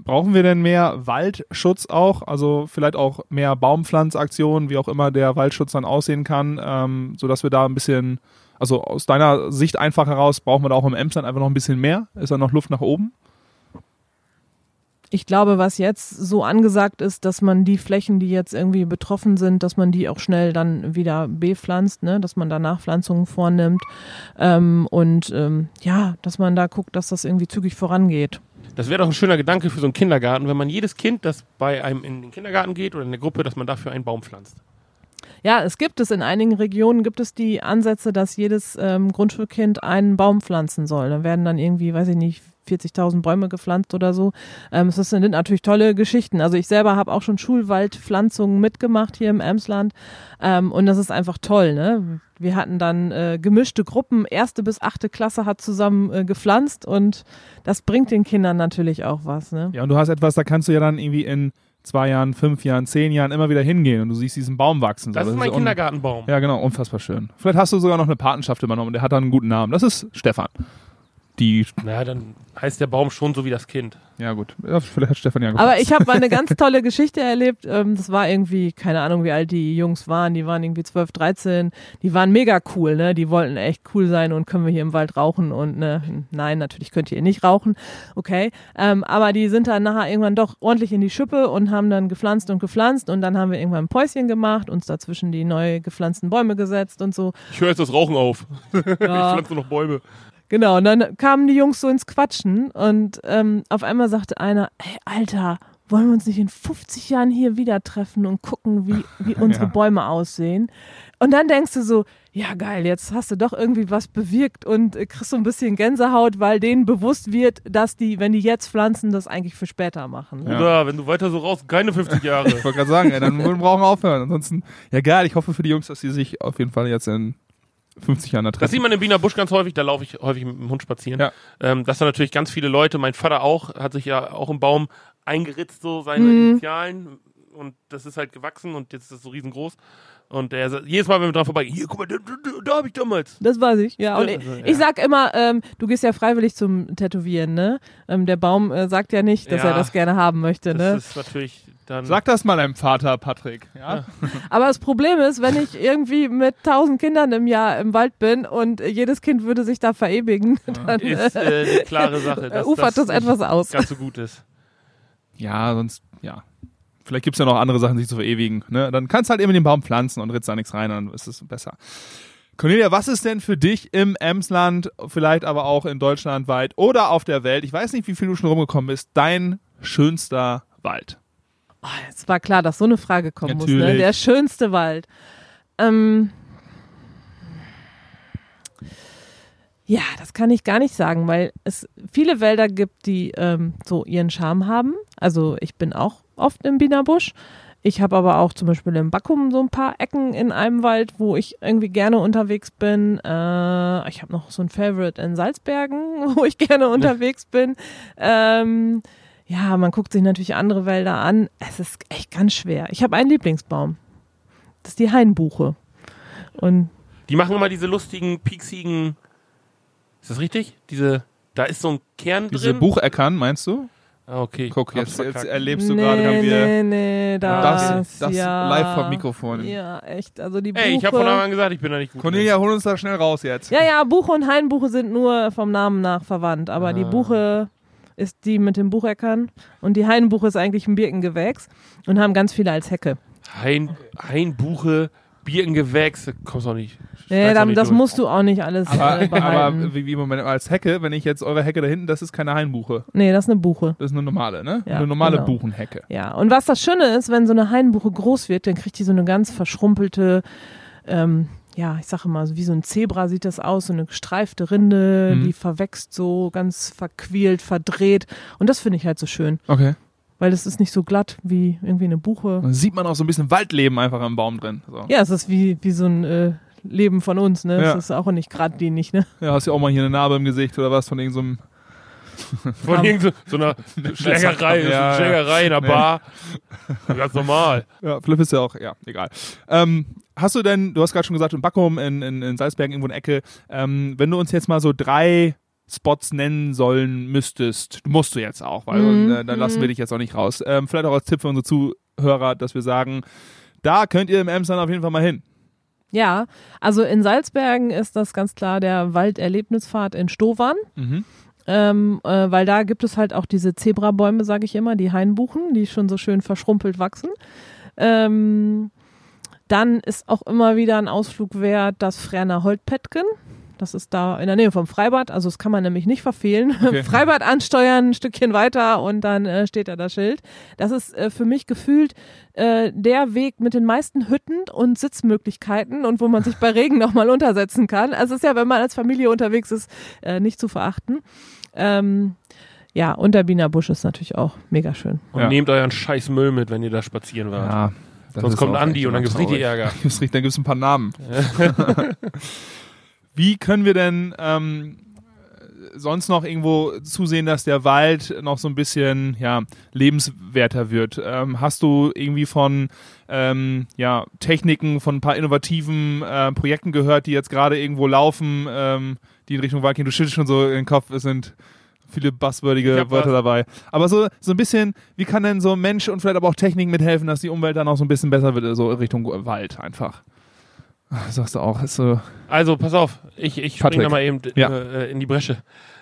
Brauchen wir denn mehr Waldschutz auch? Also vielleicht auch mehr Baumpflanzaktionen, wie auch immer der Waldschutz dann aussehen kann, ähm, sodass wir da ein bisschen, also aus deiner Sicht einfach heraus, brauchen wir da auch im Emsland einfach noch ein bisschen mehr? Ist da noch Luft nach oben? Ich glaube, was jetzt so angesagt ist, dass man die Flächen, die jetzt irgendwie betroffen sind, dass man die auch schnell dann wieder bepflanzt, ne? dass man da Nachpflanzungen vornimmt ähm, und ähm, ja, dass man da guckt, dass das irgendwie zügig vorangeht. Das wäre doch ein schöner Gedanke für so einen Kindergarten, wenn man jedes Kind, das bei einem in den Kindergarten geht oder in der Gruppe, dass man dafür einen Baum pflanzt. Ja, es gibt es in einigen Regionen gibt es die Ansätze, dass jedes ähm, Grundschulkind einen Baum pflanzen soll. Da werden dann irgendwie, weiß ich nicht, 40.000 Bäume gepflanzt oder so. Ähm, es sind natürlich tolle Geschichten. Also ich selber habe auch schon Schulwaldpflanzungen mitgemacht hier im Emsland ähm, und das ist einfach toll. Ne? Wir hatten dann äh, gemischte Gruppen, erste bis achte Klasse hat zusammen äh, gepflanzt und das bringt den Kindern natürlich auch was. Ne? Ja, und du hast etwas, da kannst du ja dann irgendwie in zwei Jahren, fünf Jahren, zehn Jahren immer wieder hingehen und du siehst diesen Baum wachsen. So. Das ist mein Kindergartenbaum. Ja, genau, unfassbar schön. Vielleicht hast du sogar noch eine Patenschaft übernommen und der hat dann einen guten Namen. Das ist Stefan. Die. Na, dann heißt der Baum schon so wie das Kind. Ja, gut. Ja, vielleicht hat Stefan ja Aber ich habe mal eine (laughs) ganz tolle Geschichte erlebt. Ähm, das war irgendwie, keine Ahnung, wie alt die Jungs waren. Die waren irgendwie 12, 13. Die waren mega cool, ne? Die wollten echt cool sein und können wir hier im Wald rauchen und ne, nein, natürlich könnt ihr nicht rauchen. Okay. Ähm, aber die sind dann nachher irgendwann doch ordentlich in die Schippe und haben dann gepflanzt und gepflanzt und dann haben wir irgendwann ein Päuschen gemacht, uns dazwischen die neu gepflanzten Bäume gesetzt und so. Ich höre jetzt das Rauchen auf. (laughs) ich Ja. pflanze noch Bäume. Genau, und dann kamen die Jungs so ins Quatschen und ähm, auf einmal sagte einer, ey, Alter, wollen wir uns nicht in 50 Jahren hier wieder treffen und gucken, wie, wie (laughs) unsere Ja. Bäume aussehen? Und dann denkst du so, ja geil, jetzt hast du doch irgendwie was bewirkt und äh, kriegst so ein bisschen Gänsehaut, weil denen bewusst wird, dass die, wenn die jetzt pflanzen, das eigentlich für später machen. Ne? Ja. Oder wenn du weiter so raus, keine 50 Jahre. Ich wollte gerade sagen, ey, dann wir (laughs) brauchen wir aufhören. Ansonsten, ja geil, ich hoffe für die Jungs, dass sie sich auf jeden Fall jetzt in 50 Jahren da Das sieht man im Wiener Busch ganz häufig, da laufe ich häufig mit dem Hund spazieren. Ja. Ähm, dass da natürlich ganz viele Leute, mein Vater auch, hat sich ja auch im Baum eingeritzt, so seine Mhm. Initialen. Und das ist halt gewachsen und jetzt ist es so riesengroß. Und der sagt, jedes Mal, wenn wir dran vorbei, hier, guck mal, da, da, da habe ich damals. Das weiß ich, ja. Und Ja, also, ja. ich sag immer, ähm, du gehst ja freiwillig zum Tätowieren, ne? Ähm, der Baum äh, sagt ja nicht, dass Ja. er das gerne haben möchte, ne? Das ist natürlich dann. Sag das mal deinem Vater, Patrick. Ja? (laughs) Aber das Problem ist, wenn ich irgendwie mit tausend Kindern im Jahr im Wald bin und jedes Kind würde sich da verewigen, dann ist äh, eine klare Sache. (laughs) Dass ufert das nicht etwas aus. Ganz so gut ist. ja, sonst, ja. Vielleicht gibt's ja noch andere Sachen, sich zu verewigen. Ne? Dann kannst du halt eben den Baum pflanzen und ritzt da nichts rein, dann ist es besser. Cornelia, was ist denn für dich im Emsland, vielleicht aber auch in Deutschland weit oder auf der Welt, ich weiß nicht, wie viel du schon rumgekommen bist, dein schönster Wald? Oh, es war klar, dass so eine Frage kommen muss, ne? Natürlich. Der schönste Wald. Ähm, ja, das kann ich gar nicht sagen, weil es viele Wälder gibt, die ähm, so ihren Charme haben. Also ich bin auch oft im Wienerbusch. Ich habe aber auch zum Beispiel im Backum so ein paar Ecken in einem Wald, wo ich irgendwie gerne unterwegs bin. Äh, ich habe noch so ein Favorite in Salzbergen, (laughs) wo ich gerne unterwegs bin. Ähm, ja, man guckt sich natürlich andere Wälder an. Es ist echt ganz schwer. Ich habe einen Lieblingsbaum. Das ist die Hainbuche. Und Die machen immer diese lustigen, pieksigen. Ist das richtig? Diese. Da ist so ein Kern Diese drin. Bucheckern, meinst du? Ah, okay. Guck, jetzt, jetzt erlebst du gerade, haben wir nee, nee, das, das, das ja. live vom Mikrofon. Ja, echt. Also die Buche. Ey, ich habe von Anfang an gesagt, ich bin da nicht gut. Cornelia, hol uns da schnell raus jetzt. ja, ja, Buche und Hainbuche sind nur vom Namen nach verwandt. Aber die Ah. Buche ist die mit den Bucheckern und die Hainbuche ist eigentlich ein Birkengewächs und haben ganz viele als Hecke. Hain, Hainbuche, Birkengewächs, kommst du auch nicht. Nee, schneid's auch dann, nicht das durch. musst du auch nicht alles äh, Aber, behalten. aber wie, wie Moment, als Hecke, wenn ich jetzt eure Hecke da hinten, das ist keine Hainbuche. nee, das ist eine Buche. Das ist eine normale, ne? Ja, eine normale genau. Buchenhecke. Ja, und was das Schöne ist, wenn so eine Hainbuche groß wird, dann kriegt die so eine ganz verschrumpelte, ähm, ja, ich sage mal, so wie so ein Zebra sieht das aus, so eine gestreifte Rinde, Mhm. die verwächst so ganz verquält, verdreht. Und das finde ich halt so schön, Okay. weil das ist nicht so glatt wie irgendwie eine Buche. Dann sieht man auch so ein bisschen Waldleben einfach am Baum drin. So. Ja, es ist wie, wie so ein äh, Leben von uns, ne? Ja. Es ist auch nicht geradlinig, ne? Ja, hast ja auch mal hier eine Narbe im Gesicht oder was von irgendeinem. (laughs) Von irgend so, so einer (laughs) Schlägerei, so Ja, einer ja. Schlägerei in der Nee. Bar. Ganz normal. (laughs) Ja, Flip ist ja auch, ja, egal. Ähm, hast du denn, du hast gerade schon gesagt, in Backum, in, in, in Salzbergen irgendwo in Ecke, ähm, wenn du uns jetzt mal so drei Spots nennen sollen müsstest, musst du jetzt auch, weil Mhm, äh, dann lassen wir dich jetzt auch nicht raus. Ähm, vielleicht auch als Tipp für unsere Zuhörer, dass wir sagen, da könnt ihr im Emsland auf jeden Fall mal hin. Ja, also in Salzbergen ist das ganz klar der Walderlebnispfad in Stowern. Mhm. Ähm, äh, weil da gibt es halt auch diese Zebrabäume, sage ich immer, die Hainbuchen, die schon so schön verschrumpelt wachsen. Ähm, dann ist auch immer wieder ein Ausflug wert das Fräner Holtpetken. Das ist da in der Nähe vom Freibad, also das kann man nämlich nicht verfehlen. (laughs) Okay. Freibad ansteuern, ein Stückchen weiter und dann äh, steht da das Schild. Das ist äh, für mich gefühlt äh, der Weg mit den meisten Hütten und Sitzmöglichkeiten und wo man sich bei Regen (laughs) nochmal untersetzen kann. Also es ist ja, wenn man als Familie unterwegs ist, äh, nicht zu verachten. Ähm, ja, und der Biener Busch ist natürlich auch mega schön. Und Ja. nehmt euren scheiß Müll mit, wenn ihr da spazieren wart. Ja. das Sonst kommt Andi und (laughs) dann gibt's richtig. Ärger. Gibt's Dann gibt es ein paar Namen. Wie können wir denn ähm, sonst noch irgendwo zusehen, dass der Wald noch so ein bisschen ja, lebenswerter wird? Ähm, hast du irgendwie von ähm, ja, Techniken, von ein paar innovativen äh, Projekten gehört, die jetzt gerade irgendwo laufen, ähm, die in Richtung Wald gehen? Du schüttelst schon so in den Kopf, es sind viele buzzwordige Wörter was. dabei. Aber so, so ein bisschen, wie kann denn so Mensch und vielleicht aber auch Technik mithelfen, dass die Umwelt dann auch so ein bisschen besser wird, so in Richtung Wald einfach? (laughs) Sagst du auch, ist so. Also, pass auf, ich, ich springe da mal eben ja. äh, in die Bresche.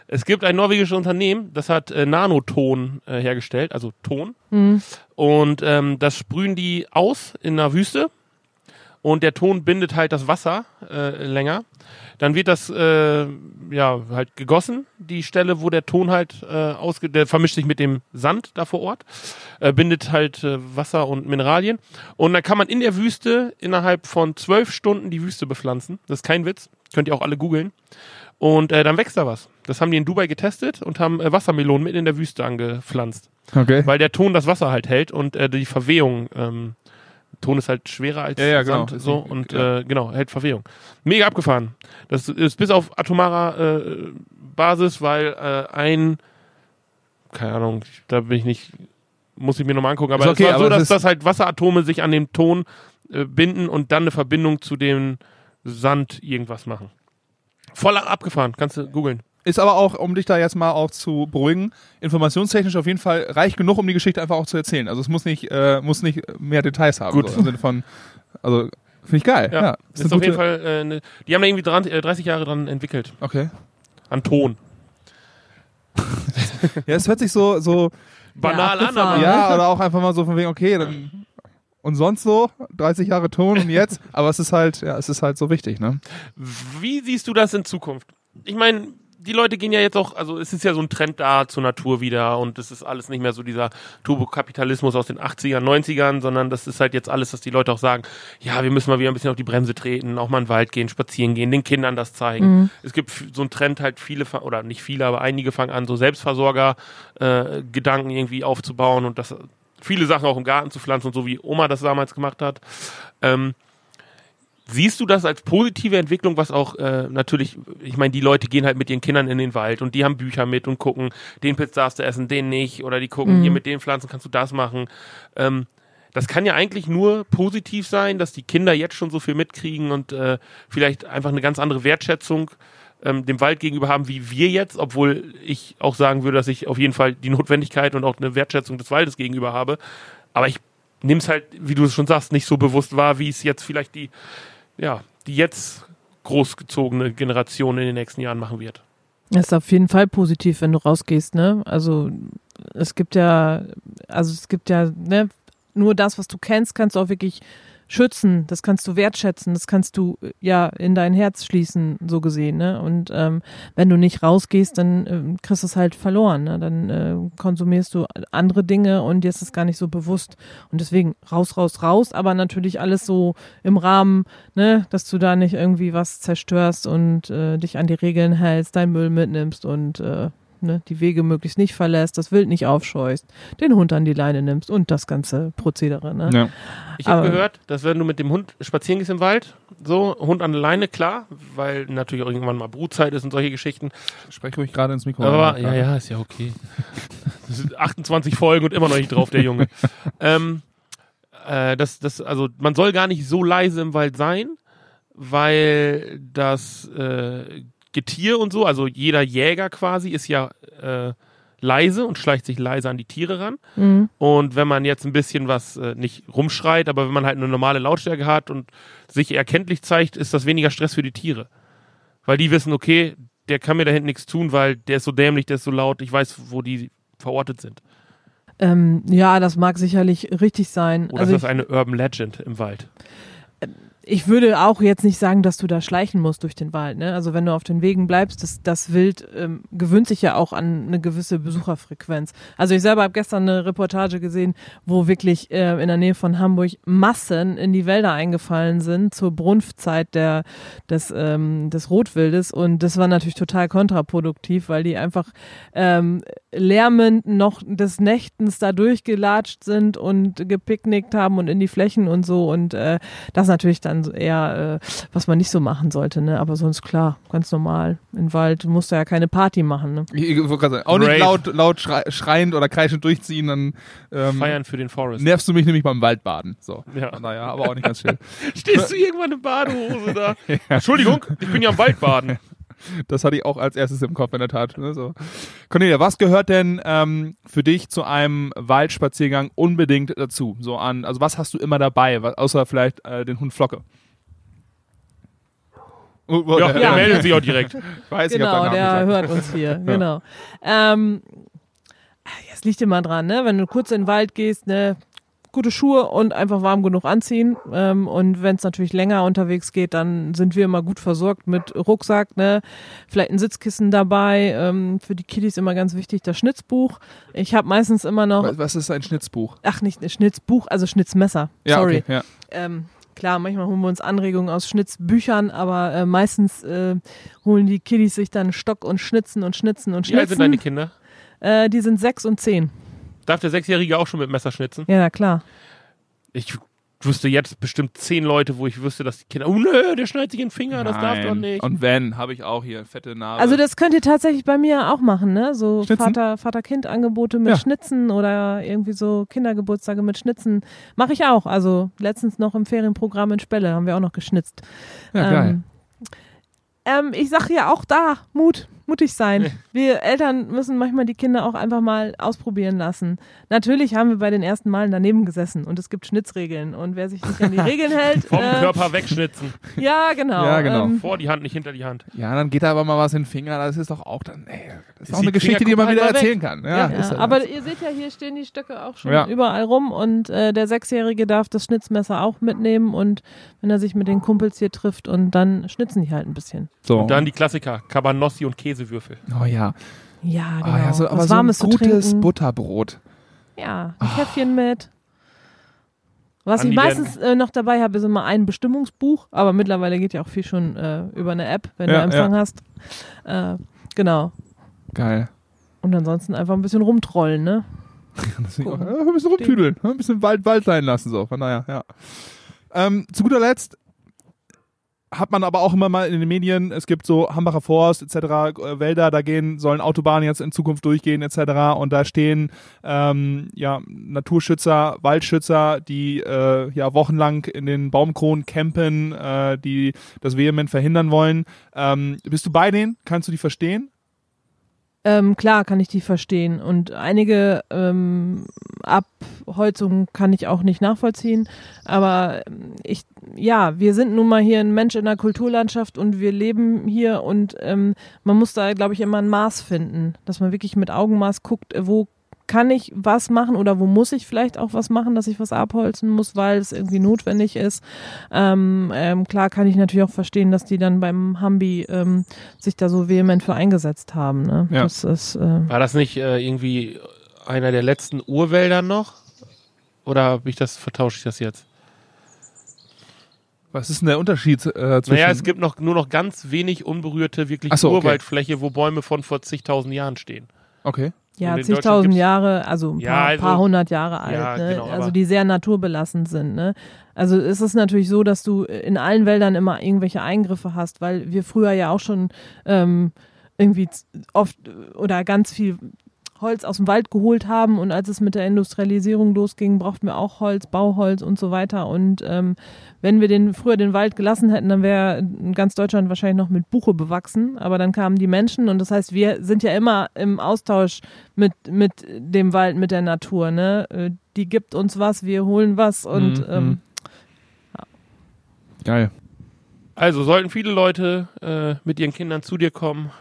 Es gibt ein norwegisches Unternehmen, das hat äh, Nanoton äh, hergestellt, also Ton. Mhm. Und ähm, das sprühen die aus in der Wüste. Und der Ton bindet halt das Wasser äh, länger. Dann wird das äh, ja halt gegossen, die Stelle, wo der Ton halt äh, ausge der vermischt sich mit dem Sand da vor Ort, äh, bindet halt äh, Wasser und Mineralien. Und dann kann man in der Wüste innerhalb von zwölf Stunden die Wüste bepflanzen. Das ist kein Witz. Könnt ihr auch alle googeln. Und äh, dann wächst da was. Das haben die in Dubai getestet und haben äh, Wassermelonen mitten in der Wüste angepflanzt. Okay. Weil der Ton das Wasser halt hält und äh, die Verwehung ähm, Ton ist halt schwerer als ja, ja, genau. Sand so und ja. äh, genau, hält Verwehung. Mega abgefahren. Das ist bis auf atomarer äh, Basis, weil äh, ein keine Ahnung, da bin ich nicht muss ich mir nochmal angucken, aber okay, es war so, dass das halt Wasseratome sich an dem Ton äh, binden und dann eine Verbindung zu dem Sand irgendwas machen. Voll abgefahren, kannst du googeln. Ist aber auch, um dich da jetzt mal auch zu beruhigen, informationstechnisch auf jeden Fall reich genug, um die Geschichte einfach auch zu erzählen. Also es muss nicht, äh, muss nicht mehr Details haben. Gut. So, Im Sinne von, also finde ich geil. Ja, ja ist, ist auf jeden Fall, äh, ne, die haben da irgendwie dran, äh, 30 Jahre dran entwickelt. Okay. An Ton. (laughs) ja, es hört sich so, so banal ja, an, aber. Ja, oder auch einfach mal so von wegen, okay, dann und sonst so 30 Jahre Ton und jetzt, aber es ist halt, ja, es ist halt so wichtig, ne? Wie siehst du das in Zukunft? Ich meine, die Leute gehen ja jetzt auch, also es ist ja so ein Trend da zur Natur wieder und es ist alles nicht mehr so dieser Turbokapitalismus aus den 80ern, 90ern, sondern das ist halt jetzt alles, dass die Leute auch sagen, ja, wir müssen mal wieder ein bisschen auf die Bremse treten, auch mal in den Wald gehen, spazieren gehen, den Kindern das zeigen. Mhm. Es gibt so einen Trend halt viele, oder nicht viele, aber einige fangen an, so Selbstversorger-Gedanken äh, irgendwie aufzubauen und das viele Sachen auch im Garten zu pflanzen und so wie Oma das damals gemacht hat. Ähm, Siehst du das als positive Entwicklung, was auch äh, natürlich, ich meine, die Leute gehen halt mit ihren Kindern in den Wald und die haben Bücher mit und gucken, den Pilz darfst du essen, den nicht, oder die gucken, mhm. hier mit den Pflanzen kannst du das machen. Ähm, das kann ja eigentlich nur positiv sein, dass die Kinder jetzt schon so viel mitkriegen und äh, vielleicht einfach eine ganz andere Wertschätzung ähm, dem Wald gegenüber haben, wie wir jetzt, obwohl ich auch sagen würde, dass ich auf jeden Fall die Notwendigkeit und auch eine Wertschätzung des Waldes gegenüber habe. Aber ich nehme es halt, wie du es schon sagst, nicht so bewusst wahr, wie es jetzt vielleicht die ja, die jetzt großgezogene Generation in den nächsten Jahren machen wird. Das ist auf jeden Fall positiv, wenn du rausgehst, ne? Also es gibt ja, also es gibt ja, ne, nur das, was du kennst, kannst du auch wirklich schützen, das kannst du wertschätzen, das kannst du ja in dein Herz schließen, so gesehen. Ne? Und ähm, wenn du nicht rausgehst, dann äh, kriegst du es halt verloren. Ne? Dann äh, konsumierst du andere Dinge und dir ist es gar nicht so bewusst. Und deswegen raus, raus, raus, aber natürlich alles so im Rahmen, ne, dass du da nicht irgendwie was zerstörst und äh, dich an die Regeln hältst, dein Müll mitnimmst und äh, ne, die Wege möglichst nicht verlässt, das Wild nicht aufscheust, den Hund an die Leine nimmst und das ganze Prozedere. Ne? Ja. Ich habe gehört, dass wenn du mit dem Hund spazieren gehst im Wald, so Hund an der Leine, klar, weil natürlich auch irgendwann mal Brutzeit ist und solche Geschichten. Spreche ruhig gerade ins Mikro. Aber ja, ja, ist ja okay. Das sind 28 Folgen und immer noch nicht drauf, der Junge. (laughs) ähm, äh, das, das, also man soll gar nicht so leise im Wald sein, weil das äh, Getier und so, also jeder Jäger quasi ist ja äh, leise und schleicht sich leise an die Tiere ran. Mhm. Und wenn man jetzt ein bisschen was äh, nicht rumschreit, aber wenn man halt eine normale Lautstärke hat und sich erkenntlich zeigt, ist das weniger Stress für die Tiere. Weil die wissen, okay, der kann mir da hinten nichts tun, weil der ist so dämlich, der ist so laut, ich weiß, wo die verortet sind. Ähm, ja, das mag sicherlich richtig sein. Oder also ist das eine Urban Legend im Wald? Ich würde auch jetzt nicht sagen, dass du da schleichen musst durch den Wald. Ne? Also wenn du auf den Wegen bleibst, das, das Wild ähm, gewöhnt sich ja auch an eine gewisse Besucherfrequenz. Also ich selber habe gestern eine Reportage gesehen, wo wirklich äh, in der Nähe von Hamburg Massen in die Wälder eingefallen sind zur Brunftzeit der, des, ähm, des Rotwildes. Und das war natürlich total kontraproduktiv, weil die einfach ähm, lärmend noch des Nächtens da durchgelatscht sind und gepicknickt haben und in die Flächen und so. Und äh, das natürlich dann dann eher, äh, was man nicht so machen sollte, ne? Aber sonst klar, ganz normal. Im Wald musst du ja keine Party machen, ne? Ich, ich wollte gerade sagen, auch nicht Rave. laut, laut schrei schreiend oder kreischend durchziehen, dann ähm, Feiern für den Forest. nervst du mich nämlich beim Waldbaden. So. Ja. Naja, aber auch nicht ganz schön. (laughs) Stehst du irgendwann in Badehose da? (laughs) Entschuldigung, ich bin ja am Waldbaden. Das hatte ich auch als erstes im Kopf in der Tat. Ne? So. Cornelia, was gehört denn ähm, für dich zu einem Waldspaziergang unbedingt dazu? So an, also was hast du immer dabei, was, außer vielleicht äh, den Hund Flocke? Oh, oh, Ja, der- der meldet sich auch direkt. Ich weiß, ich Genau, deinen der gesagt. hört uns hier, genau. Ähm, es liegt immer dran, ne? Wenn du kurz in den Wald gehst, ne, gute Schuhe und einfach warm genug anziehen. Ähm, und wenn es natürlich länger unterwegs geht, dann sind wir immer gut versorgt mit Rucksack, ne? Vielleicht ein Sitzkissen dabei. Ähm, für die Kiddies immer ganz wichtig das Schnitzbuch. Ich habe meistens immer noch, Was- ist ein Schnitzbuch? ach nicht ein Schnitzbuch, also Schnitzmesser. Sorry. okay, ja. Ähm, klar, manchmal holen wir uns Anregungen aus Schnitzbüchern, aber äh, meistens äh, holen die Kiddies sich dann Stock und schnitzen und schnitzen und Wie alt sind deine schnitzen. Kinder? Äh, die sind sechs und zehn. Darf der Sechsjährige auch schon mit Messer schnitzen? Ja, na klar. Ich wüsste jetzt bestimmt zehn Leute, wo ich wüsste, dass die Kinder, oh nö, der schneidet sich in den Finger, das darf doch nicht. Und wenn, habe ich auch hier fette Narbe. Also das könnt ihr tatsächlich bei mir auch machen, ne? So Schnitzen? Vater, Vater-Kind-Angebote mit Ja. Schnitzen oder irgendwie so Kindergeburtstage mit Schnitzen. Mache ich auch. Also letztens noch im Ferienprogramm in Spelle haben wir auch noch geschnitzt. ja, geil. Ähm, ähm, ich sage ja auch da, Mut, mutig sein. Wir Eltern müssen manchmal die Kinder auch einfach mal ausprobieren lassen. Natürlich haben wir bei den ersten Malen daneben gesessen und es gibt Schnitzregeln und wer sich nicht an die (laughs) Regeln hält, Vom äh, Körper wegschnitzen. ja genau. Ja, genau. Ähm, Vor die Hand, nicht hinter die Hand. Ja, dann geht da aber mal was in den Finger, das ist doch auch dann, ey, das ist Ist auch eine Geschichte, die man wieder halt mal erzählen kann. Ja, Ja. ist ja, halt aber ihr seht ja, hier stehen die Stöcke auch schon Ja. überall rum und äh, der Sechsjährige darf das Schnitzmesser auch mitnehmen und wenn er sich mit den Kumpels hier trifft und dann schnitzen die halt ein bisschen. so. Und dann die Klassiker, Cabanossi und Käsewürfel. oh ja, Ja, genau. oh, ja so, aber was so ein Warmes zu gutes trinken. Butterbrot. Ja, ein Käffchen mit. Was Andi, ich meistens äh, noch dabei habe, ist immer ein Bestimmungsbuch, aber mittlerweile geht ja auch viel schon äh, über eine App, wenn Ja, du Empfang hast. Äh, genau. Geil. Und ansonsten einfach ein bisschen rumtrollen, ne? (laughs) Ja, ein bisschen rumtüdeln, ein bisschen Wald, Wald sein lassen, so. Von daher, ja. Ähm, zu guter Letzt hat man aber auch immer mal in den Medien, es gibt so Hambacher Forst etc., äh, Wälder, da gehen, sollen Autobahnen jetzt in Zukunft durchgehen etc. Und da stehen ähm, ja, Naturschützer, Waldschützer, die äh, ja wochenlang in den Baumkronen campen, äh, die das vehement verhindern wollen. Ähm, bist du bei denen? Kannst du die verstehen? Ähm, klar kann ich die verstehen und einige ähm, Abholzungen kann ich auch nicht nachvollziehen, aber ähm, ich, ja, wir sind nun mal hier ein Mensch in der Kulturlandschaft und wir leben hier und ähm, man muss da, glaube ich, immer ein Maß finden, dass man wirklich mit Augenmaß guckt, wo kann ich was machen oder wo muss ich vielleicht auch was machen, dass ich was abholzen muss, weil es irgendwie notwendig ist. Ähm, ähm, klar kann ich natürlich auch verstehen, dass die dann beim Hambi ähm, sich da so vehement für eingesetzt haben. Ne? Ja. Das ist, äh, War das nicht äh, irgendwie einer der letzten Urwälder noch? Oder hab ich das, vertausche ich das jetzt? Was ist denn der Unterschied äh, zwischen... Naja, es gibt noch nur noch ganz wenig unberührte, wirklich so, okay. Urwaldfläche, wo Bäume von vor zigtausend Jahren stehen. Okay. Ja, zigtausend Jahre, also ein Ja, paar, also- paar hundert Jahre alt, Ja, ne? genau, also die sehr naturbelassen sind. Ne? Also es ist natürlich so, dass du in allen Wäldern immer irgendwelche Eingriffe hast, weil wir früher ja auch schon ähm, irgendwie oft oder ganz viel Holz aus dem Wald geholt haben und als es mit der Industrialisierung losging, brauchten wir auch Holz, Bauholz und so weiter. Und ähm, wenn wir den früher den Wald gelassen hätten, dann wäre ganz Deutschland wahrscheinlich noch mit Buche bewachsen. Aber dann kamen die Menschen und das heißt, wir sind ja immer im Austausch mit, mit dem Wald, mit der Natur. Ne? Äh, Die gibt uns was, wir holen was und Mhm, ähm, Geil. Also sollten viele Leute äh, mit ihren Kindern zu dir kommen,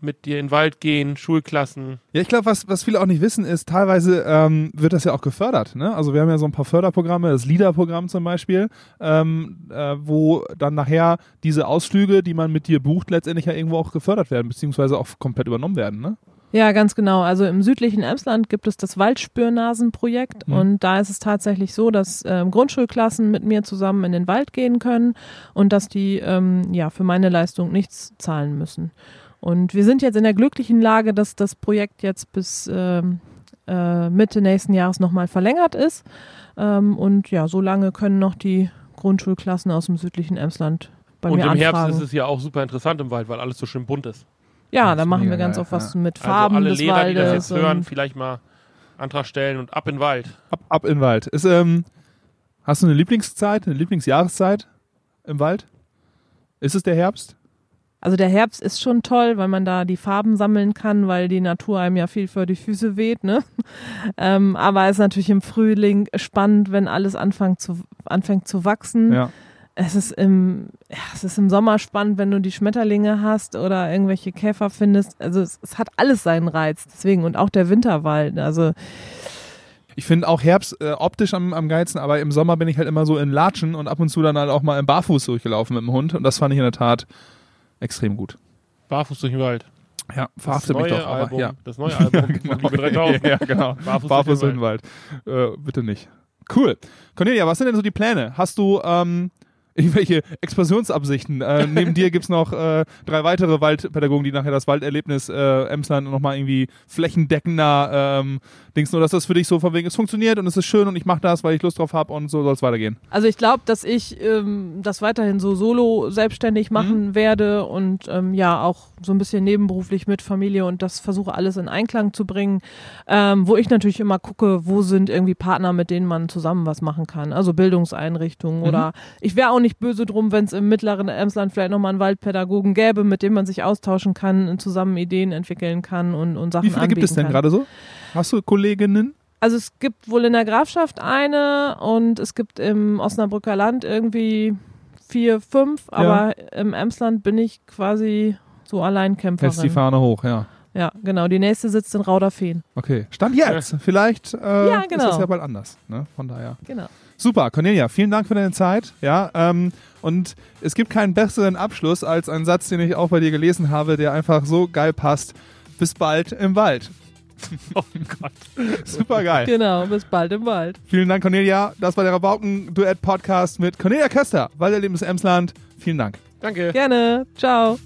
mit dir in den Wald gehen, Schulklassen. Ja, ich glaube, was, was viele auch nicht wissen, ist, teilweise ähm, wird das ja auch gefördert. Ne? Also wir haben ja so ein paar Förderprogramme, das LIDA-Programm zum Beispiel, ähm, äh, wo dann nachher diese Ausflüge, die man mit dir bucht, letztendlich ja irgendwo auch gefördert werden, beziehungsweise auch komplett übernommen werden. Ne? Ja, ganz genau. Also im südlichen Emsland gibt es das Waldspürnasenprojekt Mhm. und da ist es tatsächlich so, dass ähm, Grundschulklassen mit mir zusammen in den Wald gehen können und dass die ähm, ja für meine Leistung nichts zahlen müssen. Und wir sind jetzt in der glücklichen Lage, dass das Projekt jetzt bis ähm, äh, Mitte nächsten Jahres nochmal verlängert ist. Ähm, und ja, so lange können noch die Grundschulklassen aus dem südlichen Emsland bei Und mir im anfragen. Herbst ist es ja auch super interessant im Wald, weil alles so schön bunt ist. ja, da machen wir ganz geil, oft was ja. mit Farben also alle des Lehrer, die das Waldes. jetzt hören, und- vielleicht mal Antrag stellen und ab in den Wald. Ab, ab in den Wald. Ist, ähm, hast du eine Lieblingszeit, eine Lieblingsjahreszeit im Wald? Ist es der Herbst? Also der Herbst ist schon toll, weil man da die Farben sammeln kann, weil die Natur einem ja viel vor die Füße weht. Ne? (laughs) Ähm, aber es ist natürlich im Frühling spannend, wenn alles anfängt zu, anfängt zu wachsen. Ja. Es ist im, ja, es ist im Sommer spannend, wenn du die Schmetterlinge hast oder irgendwelche Käfer findest. Also es, es hat alles seinen Reiz. Deswegen und auch der Winterwald. Also Ich finde auch Herbst äh, optisch am, am geilsten, aber im Sommer bin ich halt immer so in Latschen und ab und zu dann halt auch mal im Barfuß durchgelaufen mit dem Hund und das fand ich in der Tat extrem gut. Barfuß durch den Wald. Ja, Das verhafte mich doch, aber Album, ja. Das neue Album (laughs) von Liebe 3000. (laughs) ja, genau. Barfuß, Barfuß durch den den Wald. Äh, bitte nicht. Cool. Cornelia, was sind denn so die Pläne? Hast du ähm, irgendwelche Expansionsabsichten? Äh, (laughs) neben dir gibt's noch äh, drei weitere Waldpädagogen, die nachher das Walderlebnis äh, Emsland nochmal irgendwie flächendeckender ähm, Dings, nur dass das für dich so von wegen, es funktioniert und es ist schön und ich mache das, weil ich Lust drauf habe und so soll es weitergehen. Also ich glaube, dass ich ähm, das weiterhin so solo selbstständig machen werde und ähm, ja auch so ein bisschen nebenberuflich mit Familie und das versuche alles in Einklang zu bringen, ähm, wo ich natürlich immer gucke, wo sind irgendwie Partner, mit denen man zusammen was machen kann. Also Bildungseinrichtungen oder ich wäre auch nicht böse drum, wenn es im mittleren Emsland vielleicht nochmal einen Waldpädagogen gäbe, mit dem man sich austauschen kann, und zusammen Ideen entwickeln kann und, und Sachen Wie viele gibt es denn kann. gerade so? Hast du Kolleginnen? Also es gibt wohl in der Grafschaft eine und es gibt im Osnabrücker Land irgendwie vier, fünf, aber im Emsland bin ich quasi so Hältst die Alleinkämpferin. Fahne hoch, ja. Ja, genau. Die nächste sitzt in Rauderfehn. Okay. Stand jetzt. Vielleicht äh, Ja, ist genau. das ja bald anders. Ne? Von daher. Genau. Super, Cornelia, vielen Dank für deine Zeit. Ja, ähm, und es gibt keinen besseren Abschluss als einen Satz, den ich auch bei dir gelesen habe, der einfach so geil passt. Bis bald im Wald. (laughs) Oh Gott. Super geil. Genau. Bis bald im Wald. Vielen Dank, Cornelia. Das war der Rabauken-Duett-Podcast mit Cornelia Köster, Walderlebnis Emsland. Vielen Dank. Danke. Gerne. Ciao.